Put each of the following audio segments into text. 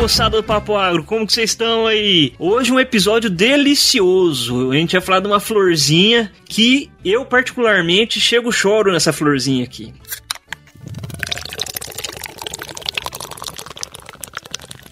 moçada do Papo Agro, como que vocês estão aí? Hoje um episódio delicioso. A gente vai falar de uma florzinha que eu particularmente chego choro nessa florzinha aqui.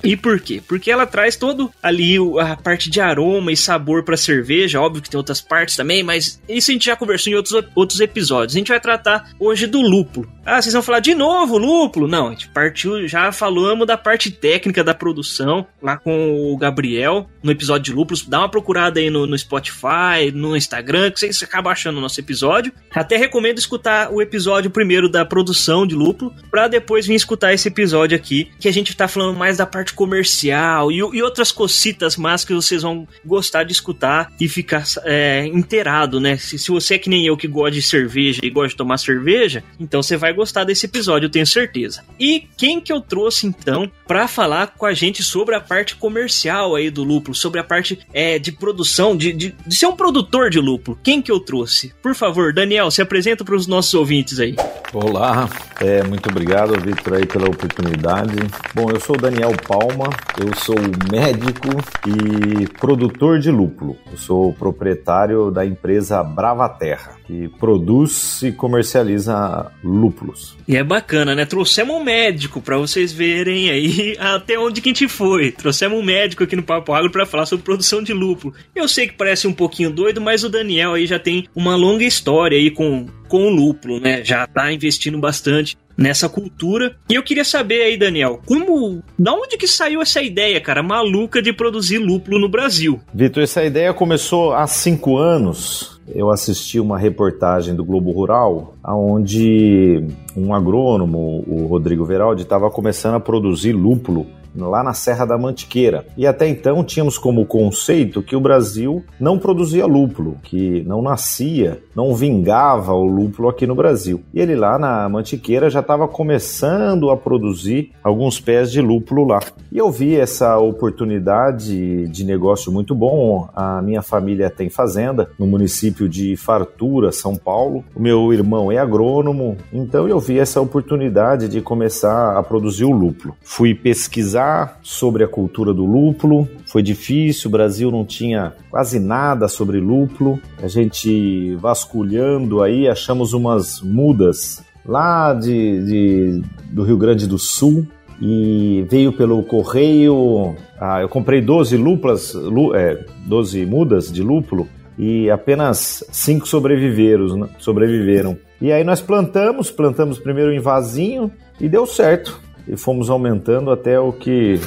E por quê? Porque ela traz todo ali a parte de aroma e sabor para cerveja. Óbvio que tem outras partes também, mas isso a gente já conversou em outros, outros episódios. A gente vai tratar hoje do lúpulo. Ah, vocês vão falar de novo lúpulo? Não, a gente partiu, já falamos da parte técnica da produção lá com o Gabriel no episódio de lúpulos. Dá uma procurada aí no, no Spotify, no Instagram, que vocês acabam achando o nosso episódio. Até recomendo escutar o episódio primeiro da produção de lúpulo, para depois vir escutar esse episódio aqui, que a gente tá falando mais da parte comercial e, e outras cocitas más que vocês vão gostar de escutar e ficar é, inteirado, né? Se, se você é que nem eu que gosta de cerveja e gosta de tomar cerveja, então você vai gostar desse episódio, eu tenho certeza. E quem que eu trouxe então para falar com a gente sobre a parte comercial aí do lúpulo, sobre a parte é, de produção, de, de, de ser um produtor de lúpulo? Quem que eu trouxe? Por favor, Daniel, se apresenta para os nossos ouvintes aí. Olá, é, muito obrigado, Victor, aí pela oportunidade. Bom, eu sou o Daniel Palma, eu sou médico e produtor de lúpulo. Eu sou proprietário da empresa Brava Terra, que produz e comercializa lúpulos. E é bacana, né? Trouxemos um médico para vocês verem aí até onde que a gente foi. Trouxemos um médico aqui no Papo Agro para falar sobre produção de lúpulo. Eu sei que parece um pouquinho doido, mas o Daniel aí já tem uma longa história aí com com o lúpulo, né? Já tá investindo bastante nessa cultura. E eu queria saber aí, Daniel, como, da onde que saiu essa ideia, cara, maluca de produzir lúpulo no Brasil? Vitor, essa ideia começou há cinco anos. Eu assisti uma reportagem do Globo Rural, onde um agrônomo, o Rodrigo Veraldi, estava começando a produzir lúpulo lá na Serra da Mantiqueira. E até então tínhamos como conceito que o Brasil não produzia lúpulo, que não nascia, não vingava o lúpulo aqui no Brasil. E ele lá na Mantiqueira já estava começando a produzir alguns pés de lúpulo lá. E eu vi essa oportunidade de negócio muito bom. A minha família tem fazenda no município de Fartura, São Paulo. O meu irmão é agrônomo, então eu vi essa oportunidade de começar a produzir o lúpulo. Fui pesquisar sobre a cultura do lúpulo. Foi difícil, o Brasil não tinha quase nada sobre lúpulo. A gente vasculhando aí, achamos umas mudas lá de, de do Rio Grande do Sul e veio pelo correio. Ah, eu comprei 12 lúpulas, lú, é, 12 mudas de lúpulo e apenas cinco sobreviveram, né? sobreviveram. E aí nós plantamos, plantamos primeiro em vasinho e deu certo e fomos aumentando até o que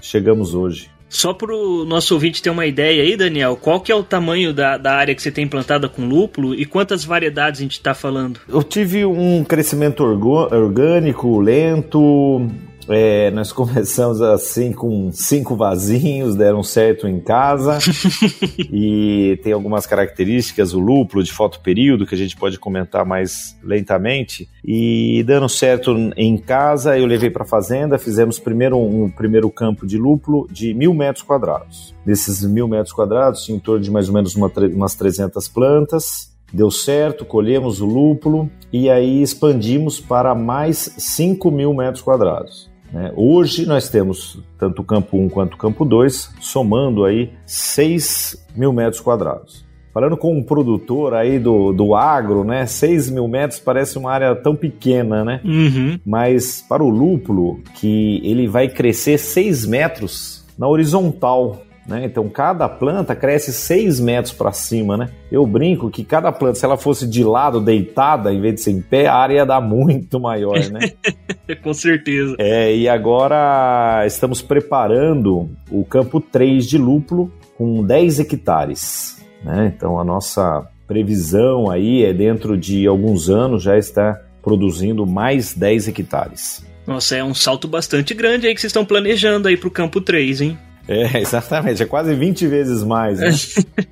chegamos hoje. Só para o nosso ouvinte ter uma ideia aí, Daniel, qual que é o tamanho da, da área que você tem plantada com lúpulo e quantas variedades a gente está falando? Eu tive um crescimento orgânico, lento, é, nós começamos assim com cinco vasinhos, deram certo em casa. e tem algumas características, o lúpulo de fotoperíodo, que a gente pode comentar mais lentamente. E dando certo em casa, eu levei para a fazenda, fizemos primeiro um primeiro campo de lúpulo de mil metros quadrados. Desses mil metros quadrados, tinha em torno de mais ou menos uma, umas 300 plantas. Deu certo, colhemos o lúpulo e aí expandimos para mais 5 mil metros quadrados. Né? Hoje nós temos tanto o campo 1 quanto o campo 2, somando aí 6 mil metros quadrados. Falando com um produtor aí do, do agro, né? 6 mil metros parece uma área tão pequena, né? Uhum. Mas para o lúpulo, que ele vai crescer 6 metros na horizontal, né? Então cada planta cresce 6 metros para cima, né? Eu brinco que cada planta, se ela fosse de lado, deitada, em vez de ser em pé, a área ia dar muito maior, né? Com certeza. É, e agora estamos preparando o campo 3 de lúpulo com 10 hectares. Né? Então a nossa previsão aí é dentro de alguns anos já está produzindo mais 10 hectares. Nossa, é um salto bastante grande aí que vocês estão planejando aí para o campo 3, hein? É, exatamente, é quase 20 vezes mais. Né?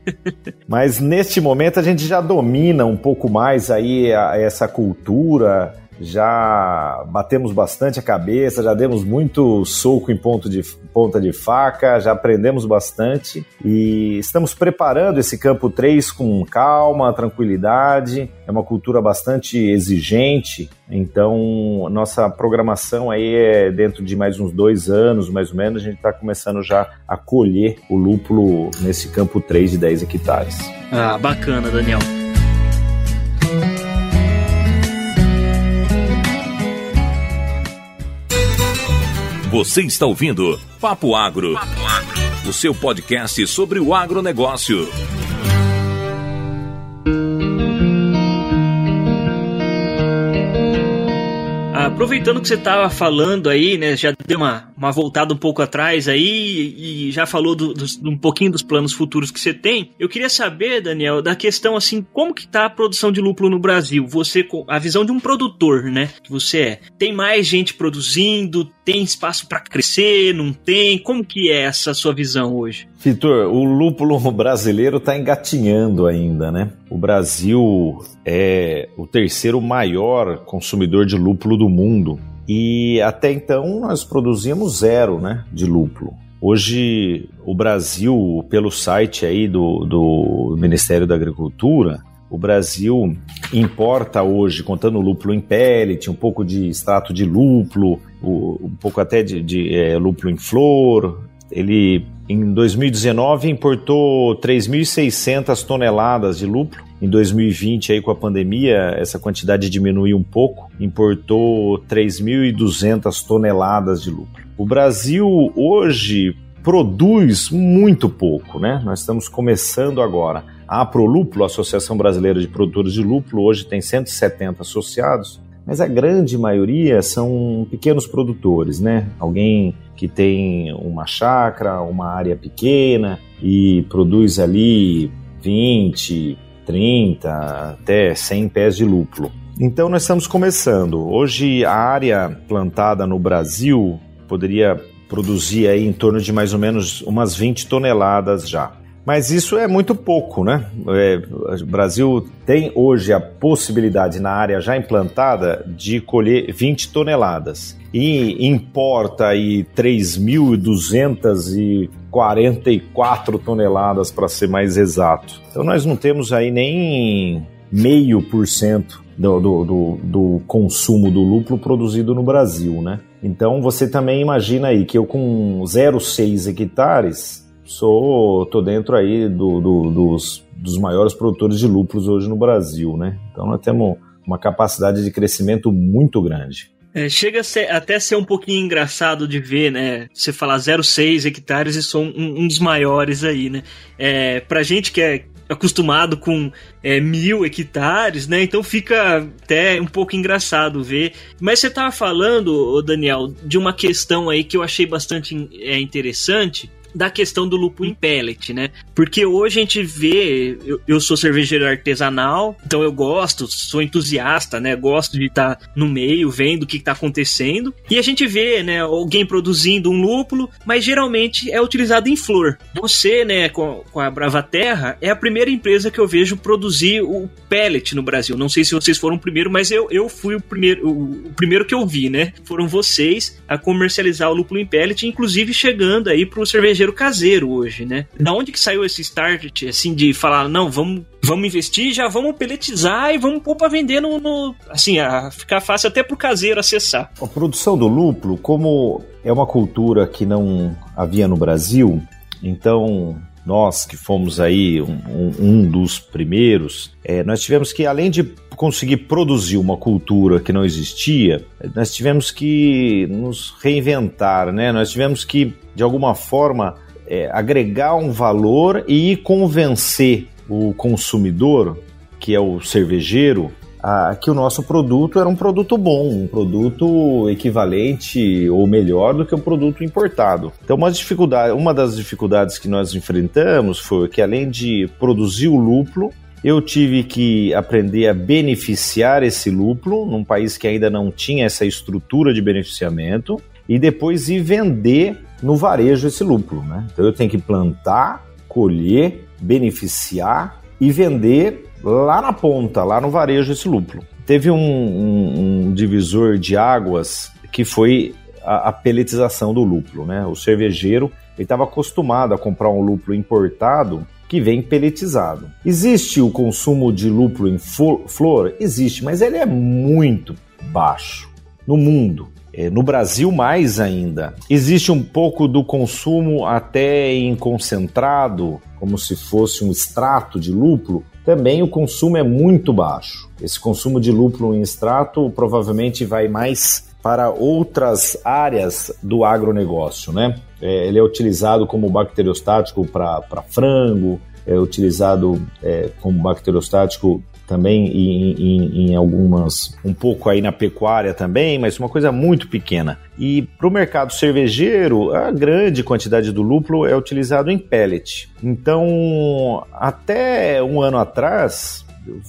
Mas neste momento a gente já domina um pouco mais aí a, essa cultura já batemos bastante a cabeça, já demos muito soco em ponto de, ponta de faca, já aprendemos bastante e estamos preparando esse campo 3 com calma, tranquilidade. É uma cultura bastante exigente, então nossa programação aí é dentro de mais uns dois anos, mais ou menos, a gente está começando já a colher o lúpulo nesse campo 3 de 10 hectares. Ah, bacana, Daniel. Você está ouvindo Papo Agro, Papo Agro, o seu podcast sobre o agronegócio. Aproveitando que você estava falando aí, né, já deu uma, uma voltada um pouco atrás aí e já falou do, do, um pouquinho dos planos futuros que você tem. Eu queria saber, Daniel, da questão assim, como que tá a produção de lúpulo no Brasil? Você, a visão de um produtor, né, que você é. Tem mais gente produzindo? Tem espaço para crescer? Não tem? Como que é essa sua visão hoje? Vitor, o lúpulo brasileiro está engatinhando ainda, né? O Brasil é o terceiro maior consumidor de lúpulo do mundo. E até então nós produzíamos zero né, de lúpulo. Hoje o Brasil, pelo site aí do, do Ministério da Agricultura, o Brasil importa hoje, contando lúpulo em pellet, um pouco de extrato de lúpulo, um pouco até de, de é, lúpulo em flor. Ele em 2019 importou 3.600 toneladas de lúpulo. Em 2020, aí com a pandemia, essa quantidade diminuiu um pouco, importou 3.200 toneladas de lúpulo. O Brasil hoje produz muito pouco, né? Nós estamos começando agora. A Prolúpulo, a Associação Brasileira de Produtores de Lúpulo, hoje tem 170 associados, mas a grande maioria são pequenos produtores, né? Alguém que tem uma chácara, uma área pequena e produz ali 20, 30, até 100 pés de lúpulo. Então nós estamos começando. Hoje a área plantada no Brasil poderia produzir aí em torno de mais ou menos umas 20 toneladas já. Mas isso é muito pouco, né? É, o Brasil tem hoje a possibilidade, na área já implantada, de colher 20 toneladas. E importa aí 3.244 toneladas, para ser mais exato. Então nós não temos aí nem meio por cento do, consumo do lúpulo produzido no Brasil, né? Então você também imagina aí que eu com 0,6 hectares sou tô dentro aí do, do, dos, dos maiores produtores de lúpulos hoje no Brasil, né? Então nós temos uma capacidade de crescimento muito grande. É, chega a ser, até ser um pouquinho engraçado de ver, né? Você falar 0,6 hectares e sou um, um, dos maiores aí, né? É, pra gente que é acostumado com é, mil hectares, né? Então fica até um pouco engraçado ver. Mas você tava falando, Daniel, de uma questão aí que eu achei bastante é, interessante, da questão do lúpulo em pellet, né? Porque hoje a gente vê, eu, eu sou cervejeiro artesanal, então eu gosto, sou entusiasta, né? Gosto de estar tá no meio, vendo o que está acontecendo. E a gente vê, né, alguém produzindo um lúpulo, mas geralmente é utilizado em flor. Você, né, com, com a Brava Terra, é a primeira empresa que eu vejo produzir o pellet no Brasil. Não sei se vocês foram o primeiro, mas eu, eu fui o primeiro, o, o primeiro que eu vi, né? Foram vocês a comercializar o lúpulo em pellet, inclusive chegando aí para o cervejeiro cervejeiro caseiro hoje, né? Da onde que saiu esse start, assim, de falar, não, vamos, vamos investir, já vamos peletizar e vamos pôr pra vender no, no assim, a ficar fácil até pro caseiro acessar. A produção do lúpulo, como é uma cultura que não havia no Brasil, então nós que fomos aí um, um, um dos primeiros, é, nós tivemos que, além de conseguir produzir uma cultura que não existia, nós tivemos que nos reinventar, né? Nós tivemos que, de alguma forma, é, agregar um valor e convencer o consumidor, que é o cervejeiro, a, que o nosso produto era um produto bom, um produto equivalente ou melhor do que o um produto importado. Então, uma, dificuldade, uma das dificuldades que nós enfrentamos foi que, além de produzir o lúpulo, eu tive que aprender a beneficiar esse lúpulo num país que ainda não tinha essa estrutura de beneficiamento e depois ir vender no varejo esse lúpulo. Né? Então eu tenho que plantar, colher, beneficiar e vender lá na ponta, lá no varejo esse lúpulo. Teve um, um, um divisor de águas que foi a, a peletização do lúpulo, né? O cervejeiro estava acostumado a comprar um lúpulo importado que vem peletizado. Existe o consumo de lúpulo em flor? Existe, mas ele é muito baixo no mundo. É, no Brasil, mais ainda. Existe um pouco do consumo até em concentrado, como se fosse um extrato de lúpulo. Também o consumo é muito baixo. Esse consumo de lúpulo em extrato provavelmente vai mais para outras áreas do agronegócio, né? É, ele é utilizado como bacteriostático para frango, é utilizado é, como bacteriostático também em, em, em, algumas, um pouco aí na pecuária também, mas uma coisa muito pequena. E para o mercado cervejeiro, a grande quantidade do lúpulo é utilizado em pellet. Então, até um ano atrás,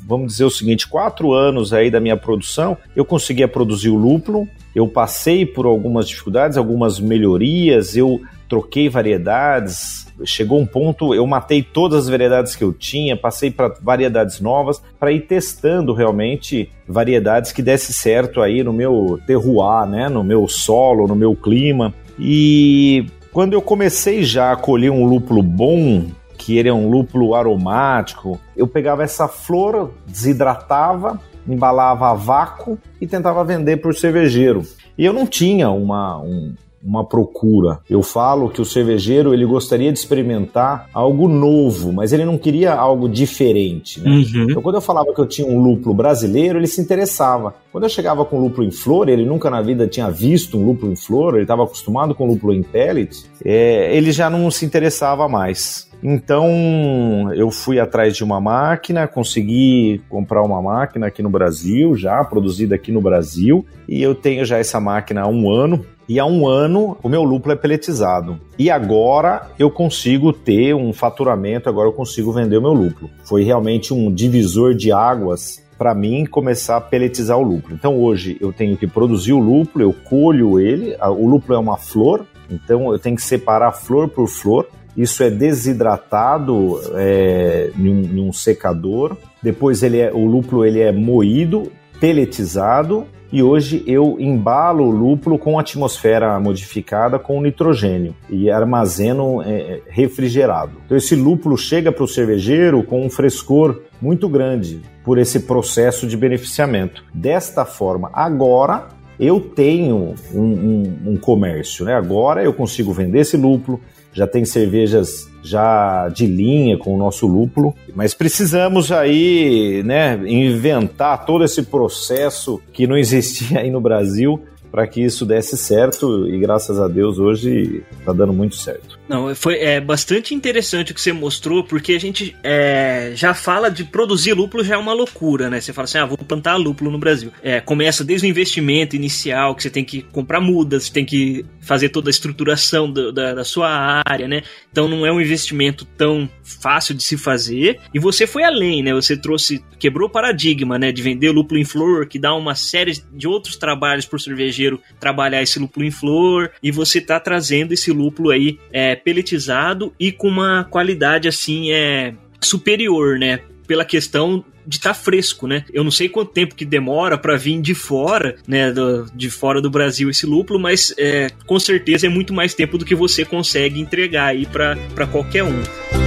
vamos dizer o seguinte, quatro anos aí da minha produção, eu conseguia produzir o lúpulo, eu passei por algumas dificuldades, algumas melhorias, eu troquei variedades, chegou um ponto, eu matei todas as variedades que eu tinha, passei para variedades novas, para ir testando realmente variedades que desse certo aí no meu terroir, né, no meu solo, no meu clima. E quando eu comecei já a colher um lúpulo bom, que ele é um lúpulo aromático, eu pegava essa flor, desidratava, embalava a vácuo e tentava vender para o cervejeiro. E eu não tinha uma, um, uma procura. Eu falo que o cervejeiro ele gostaria de experimentar algo novo, mas ele não queria algo diferente. Né? Uhum. Então, quando eu falava que eu tinha um lúpulo brasileiro, ele se interessava. Quando eu chegava com lúpulo em flor, ele nunca na vida tinha visto um lúpulo em flor, ele estava acostumado com lúpulo em pellet, é, ele já não se interessava mais. Então eu fui atrás de uma máquina, consegui comprar uma máquina aqui no Brasil, já produzida aqui no Brasil, e eu tenho já essa máquina há um ano. E há um ano o meu lúpulo é peletizado. E agora eu consigo ter um faturamento, agora eu consigo vender o meu lúpulo. Foi realmente um divisor de águas para mim começar a peletizar o lúpulo. Então hoje eu tenho que produzir o lúpulo, eu colho ele, o lúpulo é uma flor, então eu tenho que separar flor por flor isso é desidratado é, em, um, secador. Depois ele é, o lúpulo ele é moído, peletizado e hoje eu embalo o lúpulo com atmosfera modificada com nitrogênio e armazeno é, refrigerado. Então esse lúpulo chega para o cervejeiro com um frescor muito grande por esse processo de beneficiamento. Desta forma, agora eu tenho um, um, um comércio, né? Agora eu consigo vender esse lúpulo, já tem cervejas já de linha com o nosso lúpulo, mas precisamos aí, né, inventar todo esse processo que não existia aí no Brasil para que isso desse certo e graças a Deus hoje está dando muito certo. Não, foi é, bastante interessante o que você mostrou, porque a gente é, já fala de produzir lúpulo já é uma loucura, né? Você fala assim, ah, vou plantar lúpulo no Brasil. É, começa desde o investimento inicial, que você tem que comprar mudas, você tem que fazer toda a estruturação do, da, da sua área, né? Então não é um investimento tão fácil de se fazer. E você foi além, né? Você trouxe, quebrou o paradigma, né? De vender lúpulo em flor, que dá uma série de outros trabalhos por trabalhar esse lúpulo em flor, e você tá trazendo esse lúpulo aí é, peletizado e com uma qualidade assim é superior, né? Pela questão de estar tá fresco, né? Eu não sei quanto tempo que demora para vir de fora, né, do, de fora do Brasil esse lúpulo, mas é, com certeza é muito mais tempo do que você consegue entregar aí para qualquer um.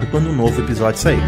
quando um novo episódio sair.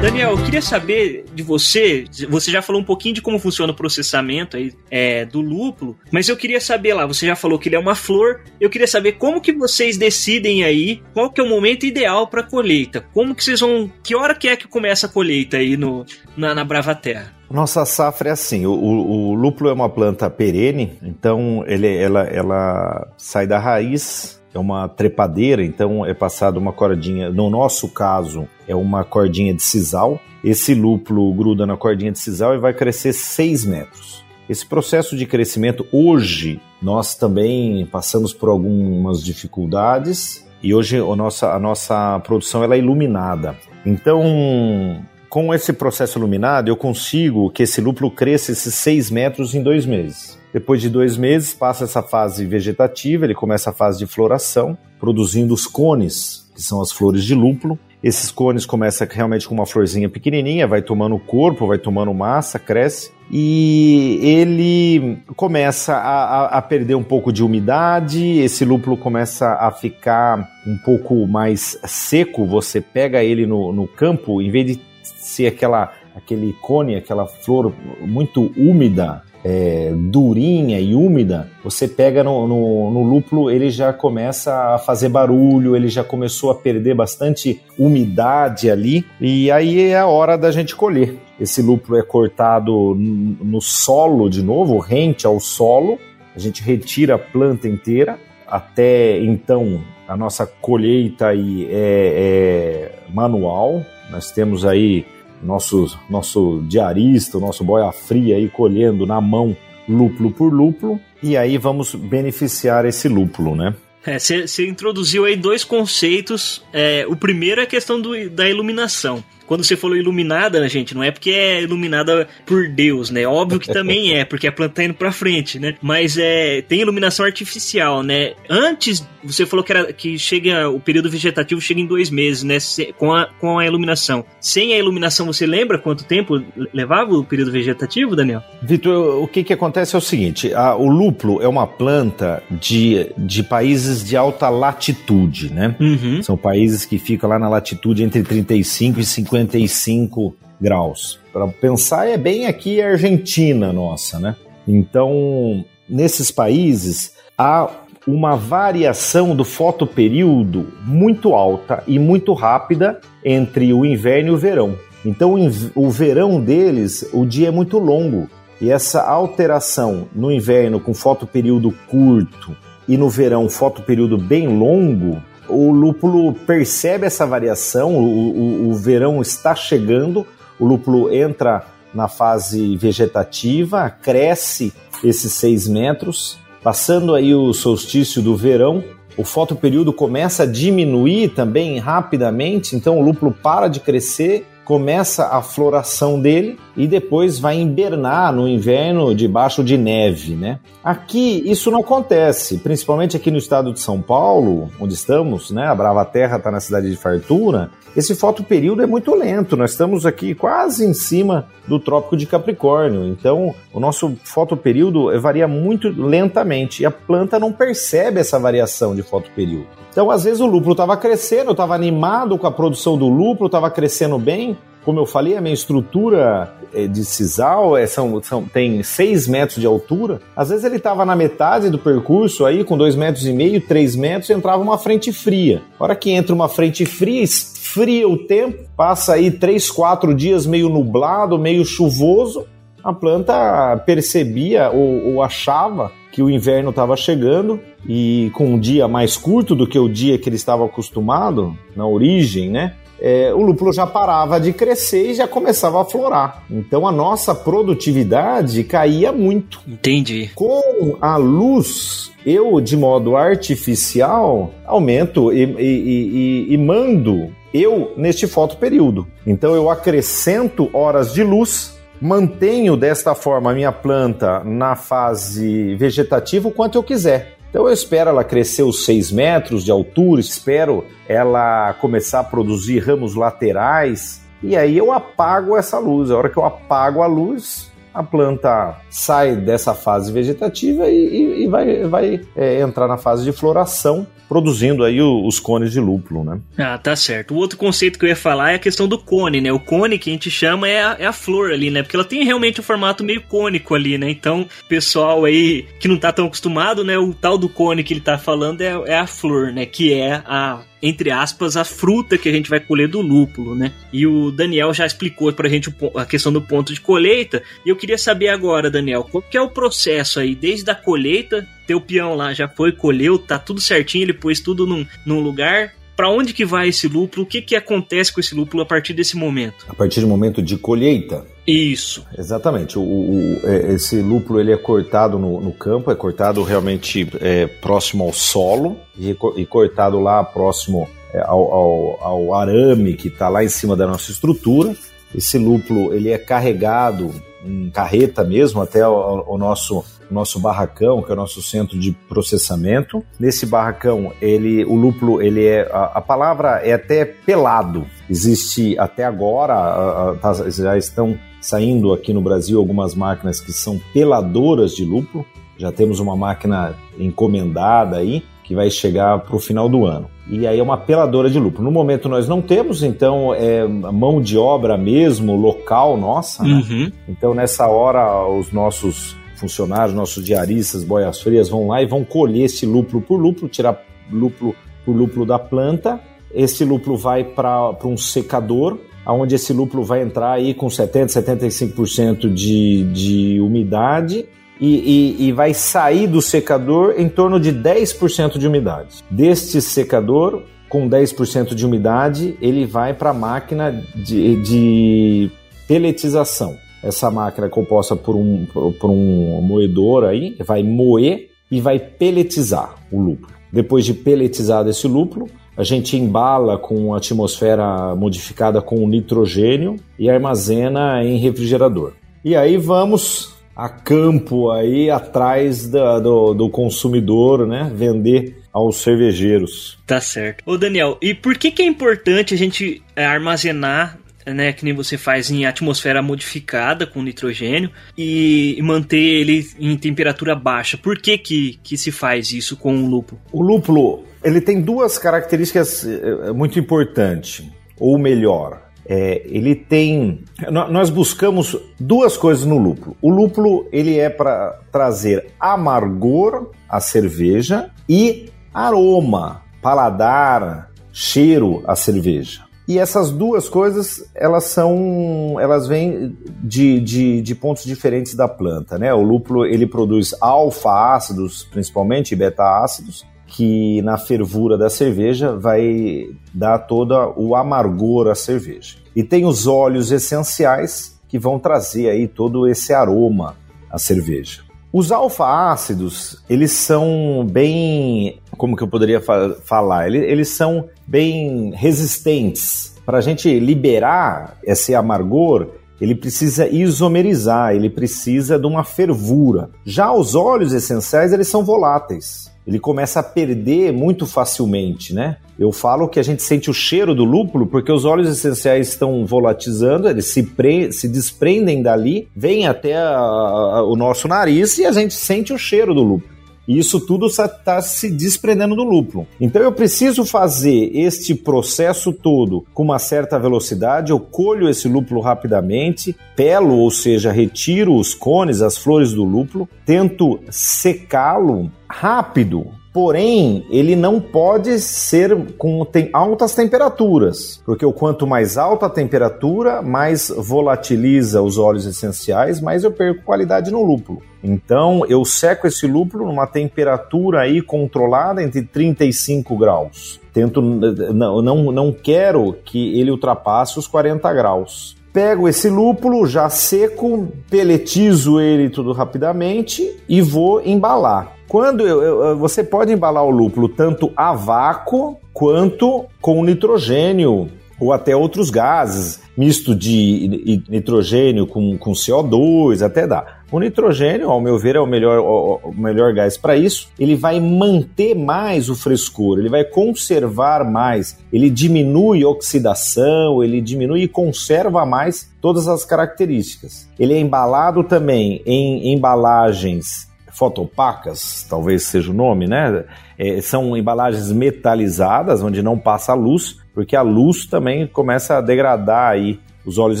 Daniel, eu queria saber de você. Você já falou um pouquinho de como funciona o processamento aí, é, do lúpulo, mas eu queria saber lá. Você já falou que ele é uma flor. Eu queria saber como que vocês decidem aí qual que é o momento ideal para colheita. Como que vocês vão? Que hora que é que começa a colheita aí no, na, na Brava Terra? Nossa safra é assim, o, o, o, lúpulo é uma planta perene, então ele, ela, ela sai da raiz é uma trepadeira, então é passado uma cordinha, no nosso caso, é uma cordinha de sisal. Esse lúpulo gruda na cordinha de sisal e vai crescer 6 metros. Esse processo de crescimento, hoje, nós também passamos por algumas dificuldades e hoje a nossa, a nossa produção ela é iluminada. Então, com esse processo iluminado, eu consigo que esse lúpulo cresça esses 6 metros em dois meses. Depois de dois meses, passa essa fase vegetativa, ele começa a fase de floração, produzindo os cones, que são as flores de lúpulo. Esses cones começam realmente com uma florzinha pequenininha, vai tomando corpo, vai tomando massa, cresce e ele começa a, a, a, perder um pouco de umidade, esse lúpulo começa a ficar um pouco mais seco. Você pega ele no, no campo, em vez de ser aquela, aquele cone, aquela flor muito úmida, é, durinha e úmida, você pega no, no, no, lúpulo, ele já começa a fazer barulho, ele já começou a perder bastante umidade ali, e aí é a hora da gente colher. Esse lúpulo é cortado no solo de novo, rente ao solo, a gente retira a planta inteira, até então a nossa colheita aí é, é manual, nós temos aí nosso, nosso diarista, o nosso boia fria aí colhendo na mão lúpulo por lúpulo, e aí vamos beneficiar esse lúpulo, né? Você é, introduziu aí dois conceitos. É, o primeiro é a questão do, da iluminação. Quando você falou iluminada, né, gente, não é porque é iluminada por Deus, né? Óbvio que também é, porque a planta tá indo pra frente, né? Mas é, tem iluminação artificial, né? Antes, você falou que, era, que chega, o período vegetativo chega em dois meses, né? Com a, com a iluminação. Sem a iluminação, você lembra quanto tempo levava o período vegetativo, Daniel? Vitor, o que que acontece é o seguinte, a, o lúpulo é uma planta de, de países de alta latitude, né? Uhum. São países que ficam lá na latitude entre 35 e 50 55 graus. Para pensar, é bem aqui a Argentina nossa, né? Então, nesses países, há uma variação do fotoperíodo muito alta e muito rápida entre o inverno e o verão. Então, o verão deles, o dia é muito longo. E essa alteração no inverno com fotoperíodo curto e no verão fotoperíodo bem longo o lúpulo percebe essa variação, o, o, o verão está chegando, o lúpulo entra na fase vegetativa, cresce esses seis metros, passando aí o solstício do verão, o fotoperíodo começa a diminuir também rapidamente, então o lúpulo para de crescer começa a floração dele e depois vai invernar no inverno debaixo de neve, né? Aqui isso não acontece, principalmente aqui no estado de São Paulo, onde estamos, né? A Brava Terra está na cidade de Fartura. Esse fotoperíodo é muito lento. Nós estamos aqui quase em cima do Trópico de Capricórnio. Então, o nosso fotoperíodo varia muito lentamente e a planta não percebe essa variação de fotoperíodo. Então, às vezes, o lúpulo estava crescendo, eu estava animado com a produção do lúpulo, estava crescendo bem. Como eu falei, a minha estrutura eh, de sisal é, são, são, tem 6 metros de altura. Às vezes ele estava na metade do percurso, aí com 2 metros e meio, 3 metros, entrava uma frente fria. A hora que entra uma frente fria, esfria o tempo, passa aí 3, 4 dias meio nublado, meio chuvoso, a planta percebia ou, ou achava que o inverno estava chegando e com um dia mais curto do que o dia que ele estava acostumado na origem, né? É, o lúpulo já parava de crescer e já começava a florar. Então a nossa produtividade caía muito. Entendi. Com a luz, eu, de modo artificial, aumento e, e, e, e mando eu neste fotoperíodo. Então eu acrescento horas de luz mantenho desta forma a minha planta na fase vegetativa o quanto eu quiser. Então eu espero ela crescer os 6 metros de altura, espero ela começar a produzir ramos laterais e aí eu apago essa luz. A hora que eu apago a luz, a planta sai dessa fase vegetativa e, e, e vai, vai é, entrar na fase de floração produzindo aí os cones de lúpulo, né? Ah, tá certo. O outro conceito que eu ia falar é a questão do cone, né? O cone que a gente chama é a, é a flor ali, né? Porque ela tem realmente um formato meio cônico ali, né? Então, pessoal aí que não tá tão acostumado, né? O tal do cone que ele tá falando é, é a flor, né? Que é a entre aspas, a fruta que a gente vai colher do lúpulo, né? E o Daniel já explicou pra gente a questão do ponto de colheita. E eu queria saber agora, Daniel, qual que é o processo aí, desde a colheita, teu peão lá já foi, colheu, tá tudo certinho, ele pôs tudo num, num lugar, para onde que vai esse lúpulo? O que que acontece com esse lúpulo a partir desse momento? A partir do momento de colheita. Isso. Exatamente. O, o, é, esse lúpulo ele é cortado no, no campo, é cortado realmente é, próximo ao solo e, e cortado lá próximo é, ao, ao, ao, arame que está lá em cima da nossa estrutura. Esse lúpulo ele é carregado em carreta mesmo até o, o nosso nosso barracão, que é o nosso centro de processamento. Nesse barracão, ele, o lúpulo, ele é a, a palavra é até pelado. Existe até agora, a, a, tá, já estão saindo aqui no Brasil algumas máquinas que são peladoras de lúpulo. Já temos uma máquina encomendada aí que vai chegar para o final do ano. E aí é uma peladora de lúpulo. No momento nós não temos, então é mão de obra mesmo, local nossa. Né? Uhum. Então nessa hora os nossos funcionários, nossos diaristas, boias frias, vão lá e vão colher esse lúpulo por lúpulo, tirar lúpulo por lúpulo da planta. Esse lúpulo vai para um secador, onde esse lúpulo vai entrar aí com 70%, 75% de, de umidade e, e, e, vai sair do secador em torno de 10% de umidade. Deste secador, com 10% de umidade, ele vai para a máquina de, de peletização. Essa máquina é composta por um, por um moedor aí, vai moer e vai peletizar o lúpulo. Depois de peletizado esse lúpulo, a gente embala com atmosfera modificada com nitrogênio e armazena em refrigerador. E aí vamos a campo aí atrás da, do, do consumidor, né? Vender aos cervejeiros. Tá certo. Ô Daniel, e por que, que é importante a gente armazenar né, que nem você faz em atmosfera modificada com nitrogênio e manter ele em temperatura baixa. Por que que, que se faz isso com o lúpulo? O lúpulo, ele tem duas características eh, muito importantes, ou melhor, é, ele tem. Nós buscamos duas coisas no lúpulo. O lúpulo ele é para trazer amargor à cerveja e aroma, paladar, cheiro à cerveja. E essas duas coisas, elas são, elas vêm de, de, de pontos diferentes da planta, né? O lúpulo, ele produz alfa-ácidos, principalmente, beta-ácidos, que na fervura da cerveja vai dar todo o amargor à cerveja. E tem os óleos essenciais que vão trazer aí todo esse aroma à cerveja. Os alfa-ácidos, eles são bem, como que eu poderia fa falar? Eles, eles são bem resistentes. Para a gente liberar esse amargor, ele precisa isomerizar, ele precisa de uma fervura. Já os óleos essenciais, eles são voláteis. Ele começa a perder muito facilmente, né? Eu falo que a gente sente o cheiro do lúpulo porque os óleos essenciais estão volatizando, eles se, pre... se desprendem dali, vêm até a... O nosso nariz e a gente sente o cheiro do lúpulo. E isso tudo está se desprendendo do lúpulo. Então eu preciso fazer este processo todo com uma certa velocidade. Eu colho esse lúpulo rapidamente, pelo, ou seja, retiro os cones, as flores do lúpulo, tento secá-lo rápido, Porém, ele não pode ser com tem altas temperaturas, porque o quanto mais alta a temperatura, mais volatiliza os óleos essenciais, mais eu perco qualidade no lúpulo. Então, eu seco esse lúpulo numa temperatura aí controlada entre 35 graus. Tento não, não, não quero que ele ultrapasse os 40 graus. Pego esse lúpulo já seco, peletizo ele tudo rapidamente e vou embalar. Quando eu, eu, você pode embalar o lúpulo tanto a vácuo quanto com nitrogênio ou até outros gases, misto de nitrogênio com, com CO2, até dá. O nitrogênio, ao meu ver, é o melhor, o melhor gás para isso. Ele vai manter mais o frescor, ele vai conservar mais, ele diminui a oxidação, ele diminui e conserva mais todas as características. Ele é embalado também em embalagens fotopacas, talvez seja o nome, né? É, são embalagens metalizadas, onde não passa luz, porque a luz também começa a degradar aí os óleos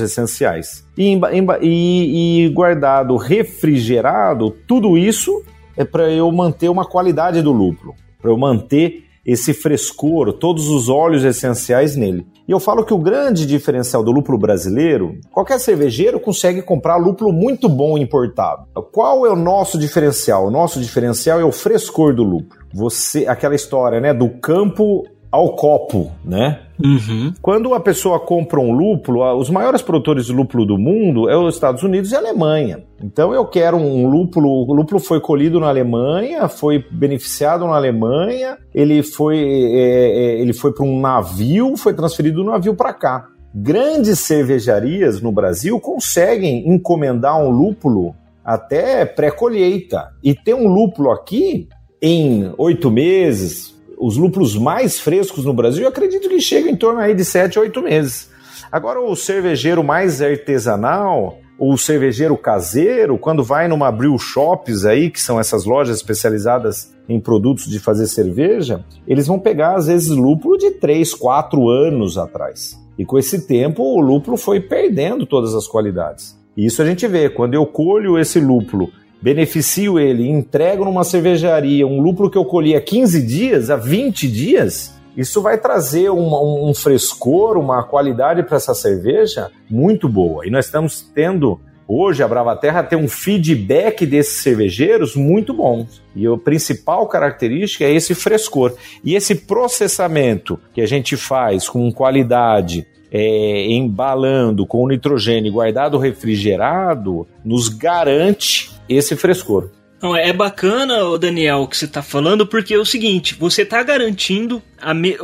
essenciais. E, e, e guardado refrigerado, tudo isso é para eu manter uma qualidade do lúpulo, para eu manter esse frescor, todos os óleos essenciais nele. E eu falo que o grande diferencial do lúpulo brasileiro, qualquer cervejeiro consegue comprar lúpulo muito bom importado. Qual é o nosso diferencial? O nosso diferencial é o frescor do lúpulo. Você, aquela história, né, do campo ao copo, né? Uhum. Quando a pessoa compra um lúpulo, os maiores produtores de lúpulo do mundo é os Estados Unidos e a Alemanha. Então eu quero um lúpulo, o lúpulo foi colhido na Alemanha, foi beneficiado na Alemanha, ele foi, é, é, ele foi para um navio, foi transferido do navio para cá. Grandes cervejarias no Brasil conseguem encomendar um lúpulo até pré-colheita. E ter um lúpulo aqui em oito meses, os lúpulos mais frescos no Brasil, eu acredito que chegam em torno aí de 7 a 8 meses. Agora, o cervejeiro mais artesanal, o cervejeiro caseiro, quando vai numa brew shops aí, que são essas lojas especializadas em produtos de fazer cerveja, eles vão pegar, às vezes, lúpulo de 3, 4 anos atrás. E com esse tempo, o lúpulo foi perdendo todas as qualidades. E isso a gente vê, quando eu colho esse lúpulo beneficio ele, entrego numa cervejaria um lúpulo que eu colhi há 15 dias, há 20 dias, isso vai trazer um, um frescor, uma qualidade para essa cerveja muito boa. E nós estamos tendo hoje a Brava Terra tem um feedback desses cervejeiros muito bom. E a principal característica é esse frescor. E esse processamento que a gente faz com qualidade, é, embalando com nitrogênio guardado refrigerado, nos garante esse frescor. Não, é bacana, Daniel, o que você está falando, porque é o seguinte, você está garantindo, a me,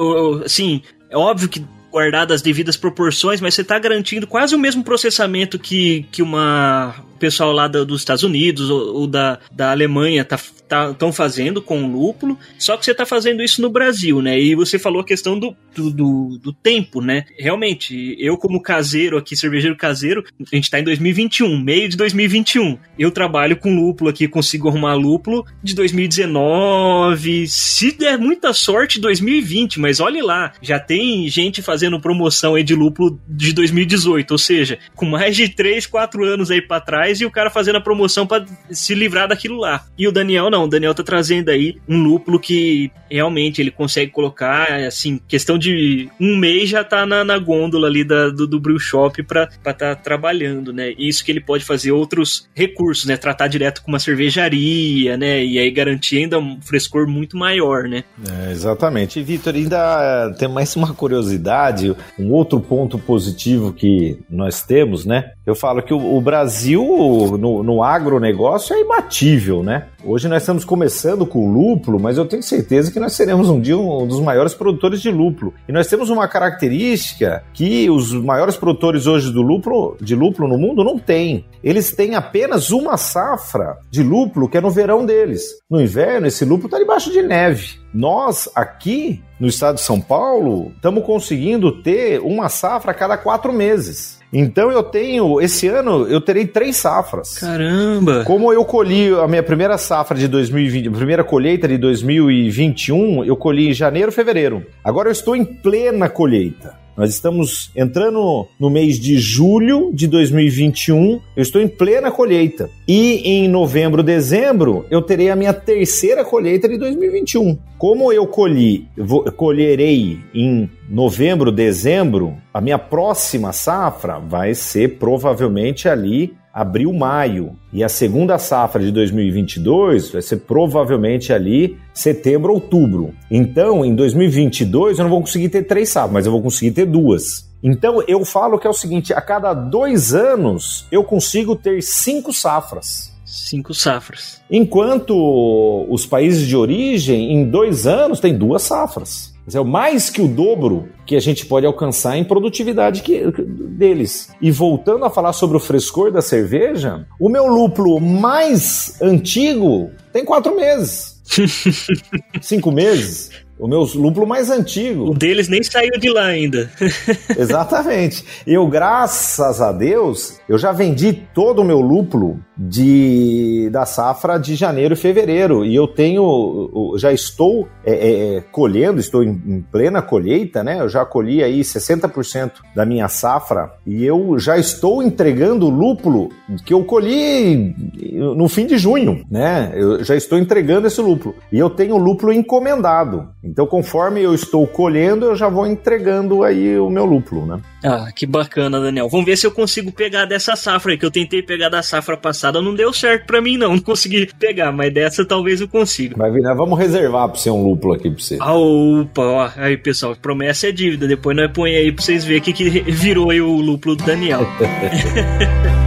assim, é óbvio que guardadas as devidas proporções, mas você está garantindo quase o mesmo processamento que, que uma pessoal lá do, dos Estados Unidos ou, ou, da, da Alemanha tá estão tá, fazendo com lúpulo, só que você está fazendo isso no Brasil, né? E você falou a questão do, do, do, do tempo, né? Realmente, eu como caseiro aqui, cervejeiro caseiro, a gente está em 2021, meio de 2021. Eu trabalho com lúpulo aqui, consigo arrumar lúpulo de 2019, se der muita sorte, 2020, mas olhe lá, já tem gente fazendo promoção aí de lúpulo de 2018, ou seja, com mais de 3, 4 anos aí para trás e o cara fazendo a promoção para se livrar daquilo lá. E o Daniel não, o Daniel tá trazendo aí um lúpulo que realmente ele consegue colocar, assim, questão de um mês já tá na, na gôndola ali da, do, do brew shop pra estar tá trabalhando, né? Isso que ele pode fazer outros recursos, né? Tratar direto com uma cervejaria, né? E aí garantir ainda um frescor muito maior, né? É, exatamente. E, Vitor, ainda tem mais uma curiosidade, um outro ponto positivo que nós temos, né? Eu falo que o, o Brasil, no, no agronegócio, é imbatível, né? Hoje nós estamos começando com o lúpulo, mas eu tenho certeza que nós seremos um dia um dos maiores produtores de lúpulo. E nós temos uma característica que os maiores produtores hoje do lúpulo, de lúpulo no mundo não têm. Eles têm apenas uma safra de lúpulo que é no verão deles. No inverno, esse lúpulo está debaixo de neve. Nós aqui no estado de São Paulo estamos conseguindo ter uma safra a cada quatro meses. Então eu tenho, esse ano eu terei três safras. Caramba! Como eu colhi a minha primeira safra de 2020, a primeira colheita de 2021, eu colhi em janeiro, fevereiro. Agora eu estou em plena colheita. Nós estamos entrando no mês de julho de 2021, eu estou em plena colheita. E em novembro, dezembro, eu terei a minha terceira colheita de 2021. Como eu colhi, vou, colherei em novembro, dezembro, a minha próxima safra vai ser provavelmente ali abril, maio. E a segunda safra de 2022 vai ser provavelmente ali setembro, outubro. Então, em 2022 eu não vou conseguir ter três safras, mas eu vou conseguir ter duas. Então eu falo que é o seguinte: a cada dois anos eu consigo ter cinco safras. Cinco safras. Enquanto os países de origem, em dois anos, tem duas safras. É mais que o dobro que a gente pode alcançar em produtividade que, deles. E voltando a falar sobre o frescor da cerveja, o meu lúpulo mais antigo tem quatro meses. Cinco meses. O meu lúpulo mais antigo. O deles nem saiu de lá ainda. Exatamente. Eu, graças a Deus, eu já vendi todo o meu lúpulo de da safra de janeiro e fevereiro. E eu tenho, já estou é, é, é, colhendo, estou em, em, plena colheita, né? Eu já colhi aí 60% da minha safra e eu já estou entregando o lúpulo que eu colhi no fim de junho, né? Eu já estou entregando esse lúpulo. E eu tenho lúpulo encomendado. Então, conforme eu estou colhendo, eu já vou entregando aí o meu lúpulo, né? Ah, que bacana, Daniel. Vamos ver se eu consigo pegar safra aí, que eu tentei pegar da safra passada, não deu certo para mim não, não consegui pegar, mas dessa talvez eu consiga. Vai vir, né? Vamos reservar pra você um lúpulo aqui pra você. Ah, opa, ó, aí pessoal, promessa é dívida, depois nós põe aí pra vocês verem o que, que virou aí o lúpulo do Daniel.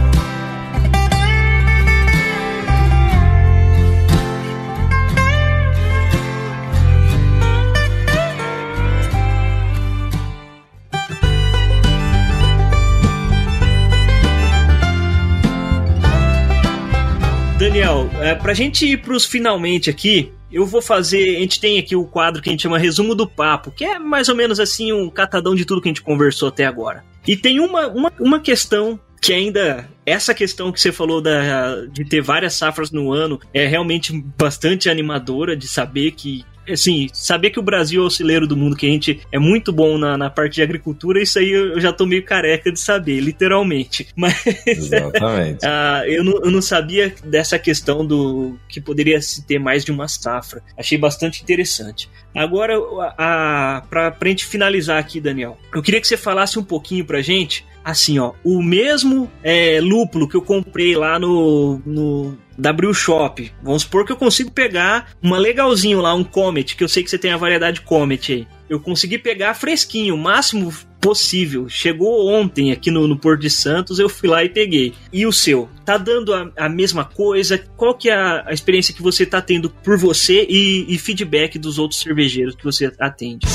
é, pra gente ir pros finalmente aqui, eu vou fazer. A gente tem aqui o quadro que a gente chama Resumo do Papo, que é mais ou menos assim um catadão de tudo que a gente conversou até agora. E tem uma, uma, uma questão que ainda essa questão que você falou da, de ter várias safras no ano é realmente bastante animadora de saber que assim, saber que o Brasil é o celeiro do mundo, que a gente é muito bom na, na parte de agricultura, isso aí eu já tô meio careca de saber, literalmente. Mas. Exatamente. uh, eu, não, eu não sabia dessa questão do que poderia se ter mais de uma safra. Achei bastante interessante. Agora, a, a, pra, pra gente finalizar aqui, Daniel, eu queria que você falasse um pouquinho pra gente assim, ó, o mesmo é, lúpulo que eu comprei lá no, no W Shop. Vamos supor que eu consigo pegar uma legalzinho lá, um Comet, que eu sei que você tem a variedade Comet aí. Eu consegui pegar fresquinho, o máximo possível. Chegou ontem aqui no, no, Porto de Santos, eu fui lá e peguei. E o seu? Tá dando a, a mesma coisa? Qual que é a, a, experiência que você tá tendo por você e, e feedback dos outros cervejeiros que você atende?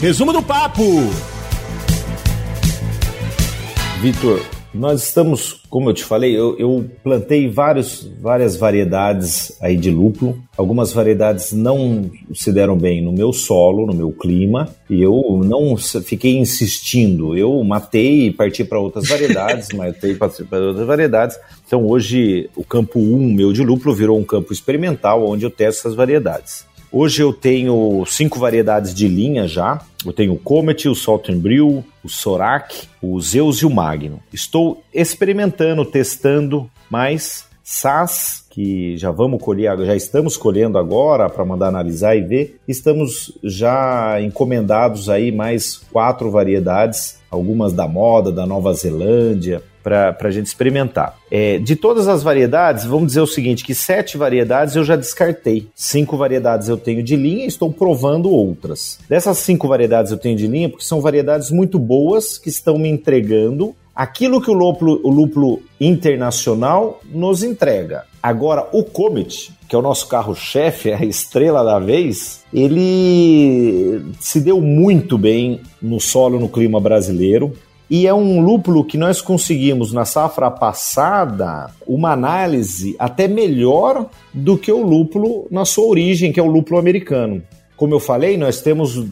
Resumo do papo! Vitor, nós estamos, como eu te falei, eu, eu, plantei vários, várias variedades aí de lúpulo. Algumas variedades não se deram bem no meu solo, no meu clima, e eu não fiquei insistindo. Eu matei e parti para outras variedades, matei para outras variedades. Então hoje o campo 1 meu de lúpulo virou um campo experimental onde eu testo essas variedades. Hoje eu tenho cinco variedades de linha já. Eu tenho o Comet, o Saltenbril, o Sorak, o Zeus e o Magno. Estou experimentando, testando mais SAS, que já vamos colher, já estamos colhendo agora para mandar analisar e ver. Estamos já encomendados aí mais quatro variedades, algumas da moda, da Nova Zelândia, para a gente experimentar. É, de todas as variedades, vamos dizer o seguinte: que sete variedades eu já descartei. Cinco variedades eu tenho de linha e estou provando outras. Dessas cinco variedades eu tenho de linha porque são variedades muito boas que estão me entregando aquilo que o lúpulo, o lúpulo internacional nos entrega. Agora, o Comet, que é o nosso carro-chefe, a estrela da vez, ele se deu muito bem no solo, no clima brasileiro. E é um lúpulo que nós conseguimos na safra passada uma análise até melhor do que o lúpulo na sua origem, que é o lúpulo americano. Como eu falei, nós temos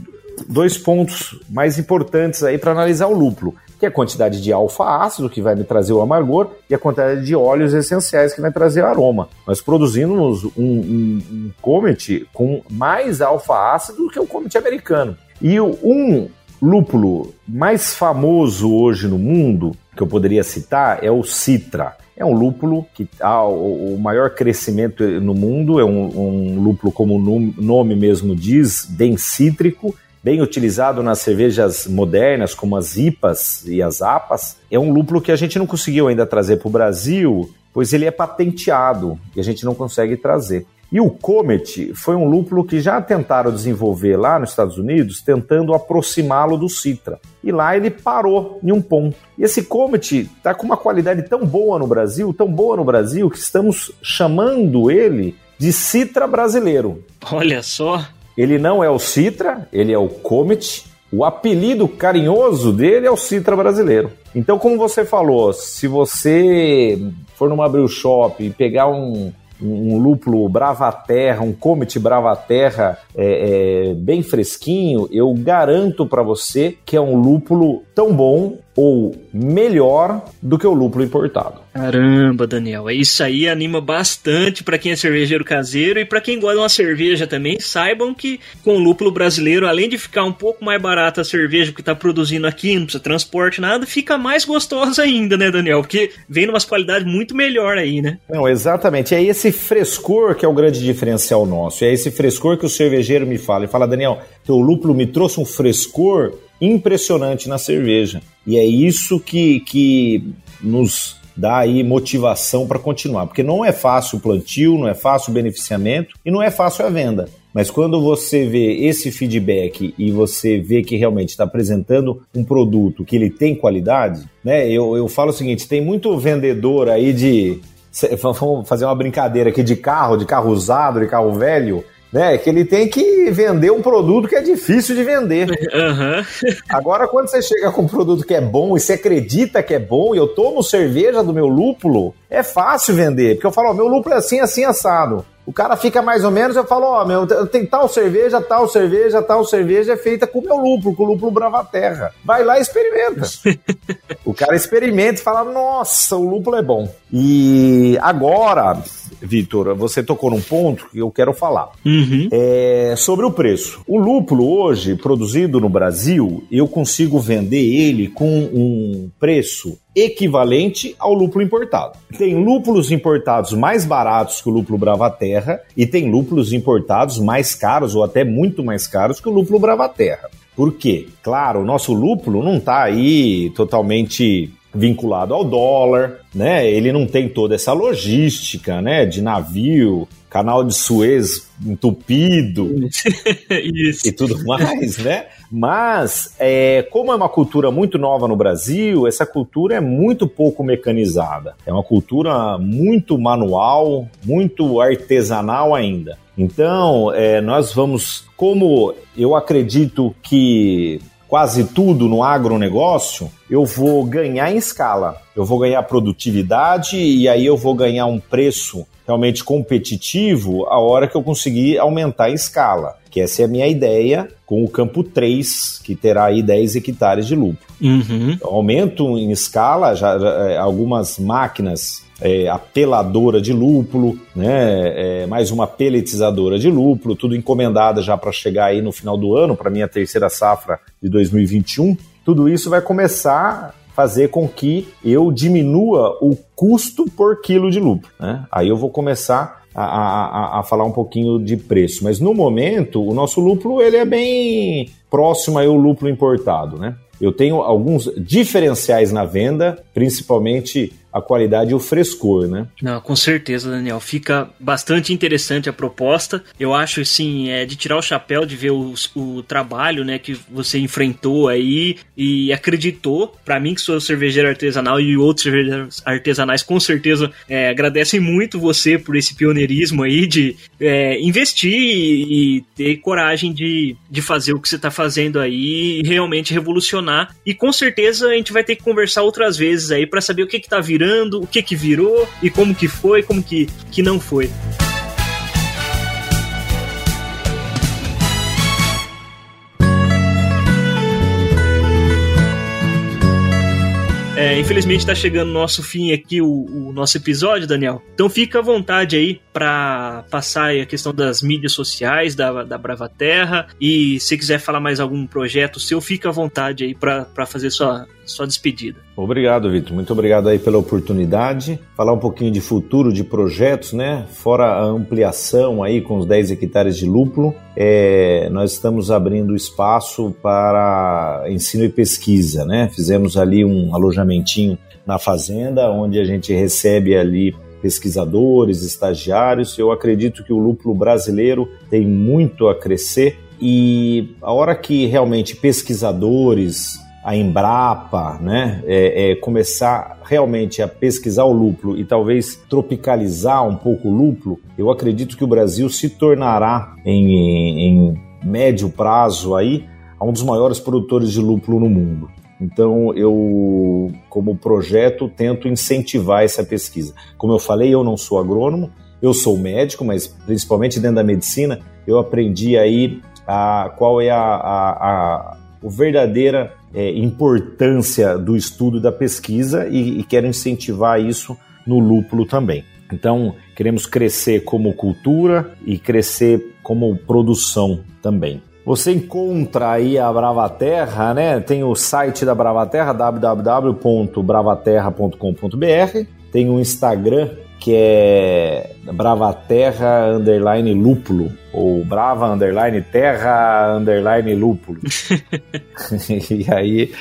dois pontos mais importantes aí para analisar o lúpulo, que é a quantidade de alfa-ácido, que vai me trazer o amargor, e a quantidade de óleos essenciais, que vai trazer o aroma. Nós produzimos um, um, um Comet com mais alfa-ácido do que o Comet americano. E um lúpulo mais famoso hoje no mundo, que eu poderia citar, é o Citra. É um lúpulo que há o maior crescimento no mundo, é um, um lúpulo, como o nome mesmo diz, bem cítrico, bem utilizado nas cervejas modernas, como as IPAs e as APAs. É um lúpulo que a gente não conseguiu ainda trazer para o Brasil, pois ele é patenteado e a gente não consegue trazer. E o Comet foi um lúpulo que já tentaram desenvolver lá nos Estados Unidos, tentando aproximá-lo do Citra. E lá ele parou em um ponto. E esse Comet está com uma qualidade tão boa no Brasil, tão boa no Brasil, que estamos chamando ele de Citra brasileiro. Olha só. Ele não é o Citra, ele é o Comet. O apelido carinhoso dele é o Citra brasileiro. Então, como você falou, se você for numa brew shop e pegar um, um lúpulo Bravaterra, um Comet Bravaterra é, é, bem fresquinho, eu garanto para você que é um lúpulo tão bom ou melhor do que o lúpulo importado. Caramba, Daniel, é isso aí anima bastante para quem é cervejeiro caseiro e para quem gosta de uma cerveja também. Saibam que com o lúpulo brasileiro, além de ficar um pouco mais barata a cerveja que está produzindo aqui, não precisa transporte nada, fica mais gostosa ainda, né, Daniel? Porque vem numa qualidade muito melhor aí, né? Não, exatamente. É esse frescor que é o grande diferencial nosso. É esse frescor que o cervejeiro me fala e fala, Daniel, teu lúpulo me trouxe um frescor impressionante na cerveja. E é isso que, que nos dá aí motivação para continuar, porque não é fácil o plantio, não é fácil o beneficiamento e não é fácil a venda. Mas quando você vê esse feedback e você vê que realmente está apresentando um produto que ele tem qualidade, né? Eu, eu falo o seguinte: tem muito vendedor aí de. Vamos fazer uma brincadeira aqui de carro, de carro usado, de carro velho né? Que ele tem que vender um produto que é difícil de vender. Uhum. Agora, quando você chega com um produto que é bom e você acredita que é bom, e eu tomo cerveja do meu lúpulo, é fácil vender. Porque eu falo, ó, meu lúpulo é assim, assim, assado. O cara fica mais ou menos, eu falo, ó, meu, tem tal cerveja, tal cerveja, tal cerveja é feita com o meu lúpulo, com o lúpulo Bravaterra. Vai lá e experimenta. o cara experimenta e fala, nossa, o lúpulo é bom. E agora, Vitor, você tocou num ponto que eu quero falar. Uhum. É sobre o preço. O lúpulo hoje, produzido no Brasil, eu consigo vender ele com um preço equivalente ao lúpulo importado. Tem lúpulos importados mais baratos que o lúpulo Bravaterra e tem lúpulos importados mais caros ou até muito mais caros que o lúpulo Bravaterra. Por quê? Claro, o nosso lúpulo não está aí totalmente vinculado ao dólar, né? Ele não tem toda essa logística, né, de navio, canal de Suez entupido e tudo mais, né? Mas, é, como é uma cultura muito nova no Brasil, essa cultura é muito pouco mecanizada. É uma cultura muito manual, muito artesanal ainda. Então, é, nós vamos, como eu acredito que quase tudo no agronegócio, eu vou ganhar em escala. Eu vou ganhar produtividade e aí eu vou ganhar um preço realmente competitivo a hora que eu conseguir aumentar a escala. Que essa é a minha ideia com o campo 3, que terá aí 10 hectares de lucro. Uhum. aumento em escala, já, já é, algumas máquinas é, apeladora de lúpulo, né? É, mais uma peletizadora de lúpulo, tudo encomendada já para chegar aí no final do ano, para minha terceira safra de 2021. Tudo isso vai começar a fazer com que eu diminua o custo por quilo de lúpulo. Né? Aí eu vou começar a, a, a, falar um pouquinho de preço. Mas no momento, o nosso lúpulo ele é bem próximo ao lúpulo importado, né? Eu tenho alguns diferenciais na venda, principalmente a qualidade e o frescor, né? Não, com certeza, Daniel. Fica bastante interessante a proposta. Eu acho, assim, é de tirar o chapéu de ver o, trabalho, né, que você enfrentou aí e acreditou. Para mim, que sou cervejeiro artesanal e outros cervejeiros artesanais, com certeza, é, agradecem muito você por esse pioneirismo aí de é, investir e, e, ter coragem de, de fazer o que você tá fazendo aí e realmente revolucionar. E com certeza a gente vai ter que conversar outras vezes aí para saber o que que tá virando virando, o que que virou e como que foi, como que, que não foi. É, infelizmente está chegando nosso fim aqui o, o, nosso episódio, Daniel. Então fica à vontade aí para passar a questão das mídias sociais da, da Brava Terra e se quiser falar mais algum projeto seu, fica à vontade aí para fazer sua, sua despedida. Obrigado, Vitor. Muito obrigado aí pela oportunidade. Falar um pouquinho de futuro, de projetos, né? Fora a ampliação aí com os 10 hectares de lúpulo, é, nós estamos abrindo espaço para ensino e pesquisa, né? Fizemos ali um alojamentinho na fazenda, onde a gente recebe ali pesquisadores, estagiários. Eu acredito que o lúpulo brasileiro tem muito a crescer e a hora que realmente pesquisadores, a Embrapa, né, é, é, começar realmente a pesquisar o lúpulo e talvez tropicalizar um pouco o lúpulo, eu acredito que o Brasil se tornará em, em médio prazo aí um dos maiores produtores de lúpulo no mundo. Então, eu, como projeto, tento incentivar essa pesquisa. Como eu falei, eu não sou agrônomo, eu sou médico, mas principalmente dentro da medicina, eu aprendi aí a, qual é a, a, a, a verdadeira é, importância do estudo da pesquisa e, e quero incentivar isso no lúpulo também. Então, queremos crescer como cultura e crescer como produção também. Você encontra aí a Bravaterra, né? Tem o site da Bravaterra, www.bravaterra.com.br. Tem o Instagram que é Bravaterra underline lúpulo ou Brava underline terra underline lúpulo. e aí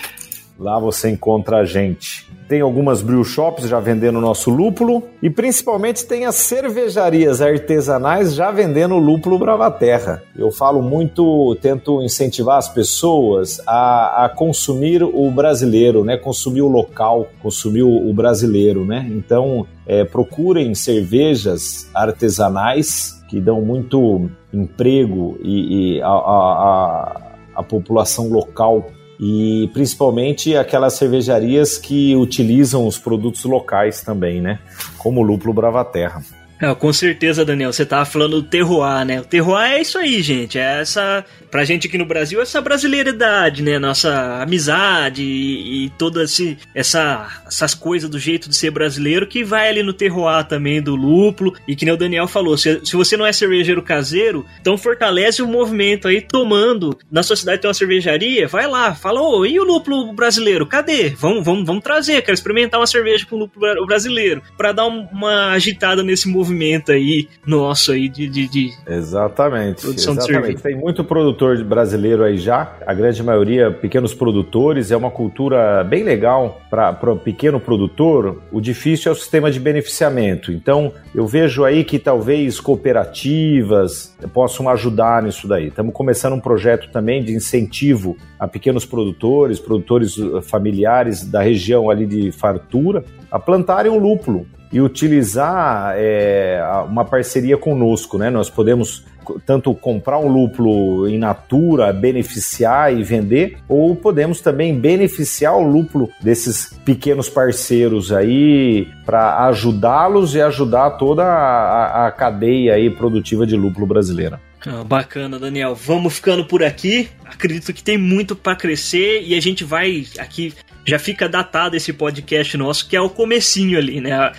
lá você encontra a gente. Tem algumas brew shops já vendendo nosso lúpulo e principalmente tem as cervejarias artesanais já vendendo lúpulo Bravaterra. Eu falo muito, tento incentivar as pessoas a, a consumir o brasileiro, né? Consumir o local, consumir o, o brasileiro, né? Então é, procurem cervejas artesanais que dão muito emprego e, e a, a, a, a população local e principalmente aquelas cervejarias que utilizam os produtos locais também, né? Como o lúpulo Bravaterra. É, com certeza, Daniel, você tava falando do terroir, né? O terroir é isso aí, gente. É essa, pra gente aqui no Brasil, essa brasileiridade, né? Nossa amizade e, e todas esse, essa, essas coisas do jeito de ser brasileiro que vai ali no terroir também do lúpulo. E que nem o Daniel falou, se, se você não é cervejeiro caseiro, então fortalece o movimento aí tomando. Na sua cidade tem uma cervejaria, vai lá, fala, ô, e o lúpulo brasileiro? Cadê? Vamos, vamos, vamos trazer, quero experimentar uma cerveja com lúpulo brasileiro. para dar uma agitada nesse movimento movimento aí nosso aí de, de, de exatamente, produção exatamente. de Tem muito produtor brasileiro aí já, a grande maioria pequenos produtores, é uma cultura bem legal para o pequeno produtor. O difícil é o sistema de beneficiamento. Então, eu vejo aí que talvez cooperativas possam ajudar nisso daí. Estamos começando um projeto também de incentivo a pequenos produtores, produtores familiares da região ali de fartura, a plantarem o lúpulo e utilizar é, uma parceria conosco, né? Nós podemos tanto comprar um lúpulo in natura, beneficiar e vender, ou podemos também beneficiar o lúpulo desses pequenos parceiros aí para ajudá-los e ajudar toda a, a cadeia aí produtiva de lúpulo brasileira. Ah, bacana, Daniel. Vamos ficando por aqui. Acredito que tem muito para crescer e a gente vai aqui já fica datado esse podcast nosso, que é o comecinho ali, né?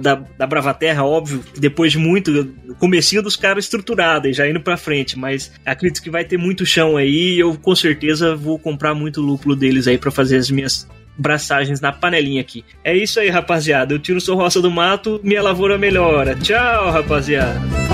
da, da Bravaterra, óbvio, depois de muito, comecinho dos caras estruturados, já indo pra frente, mas acredito que vai ter muito chão aí, eu com certeza vou comprar muito lúpulo deles aí para fazer as minhas braçagens na panelinha aqui. É isso aí, rapaziada. Eu tiro sua roça do mato, minha lavoura melhora. Tchau, rapaziada.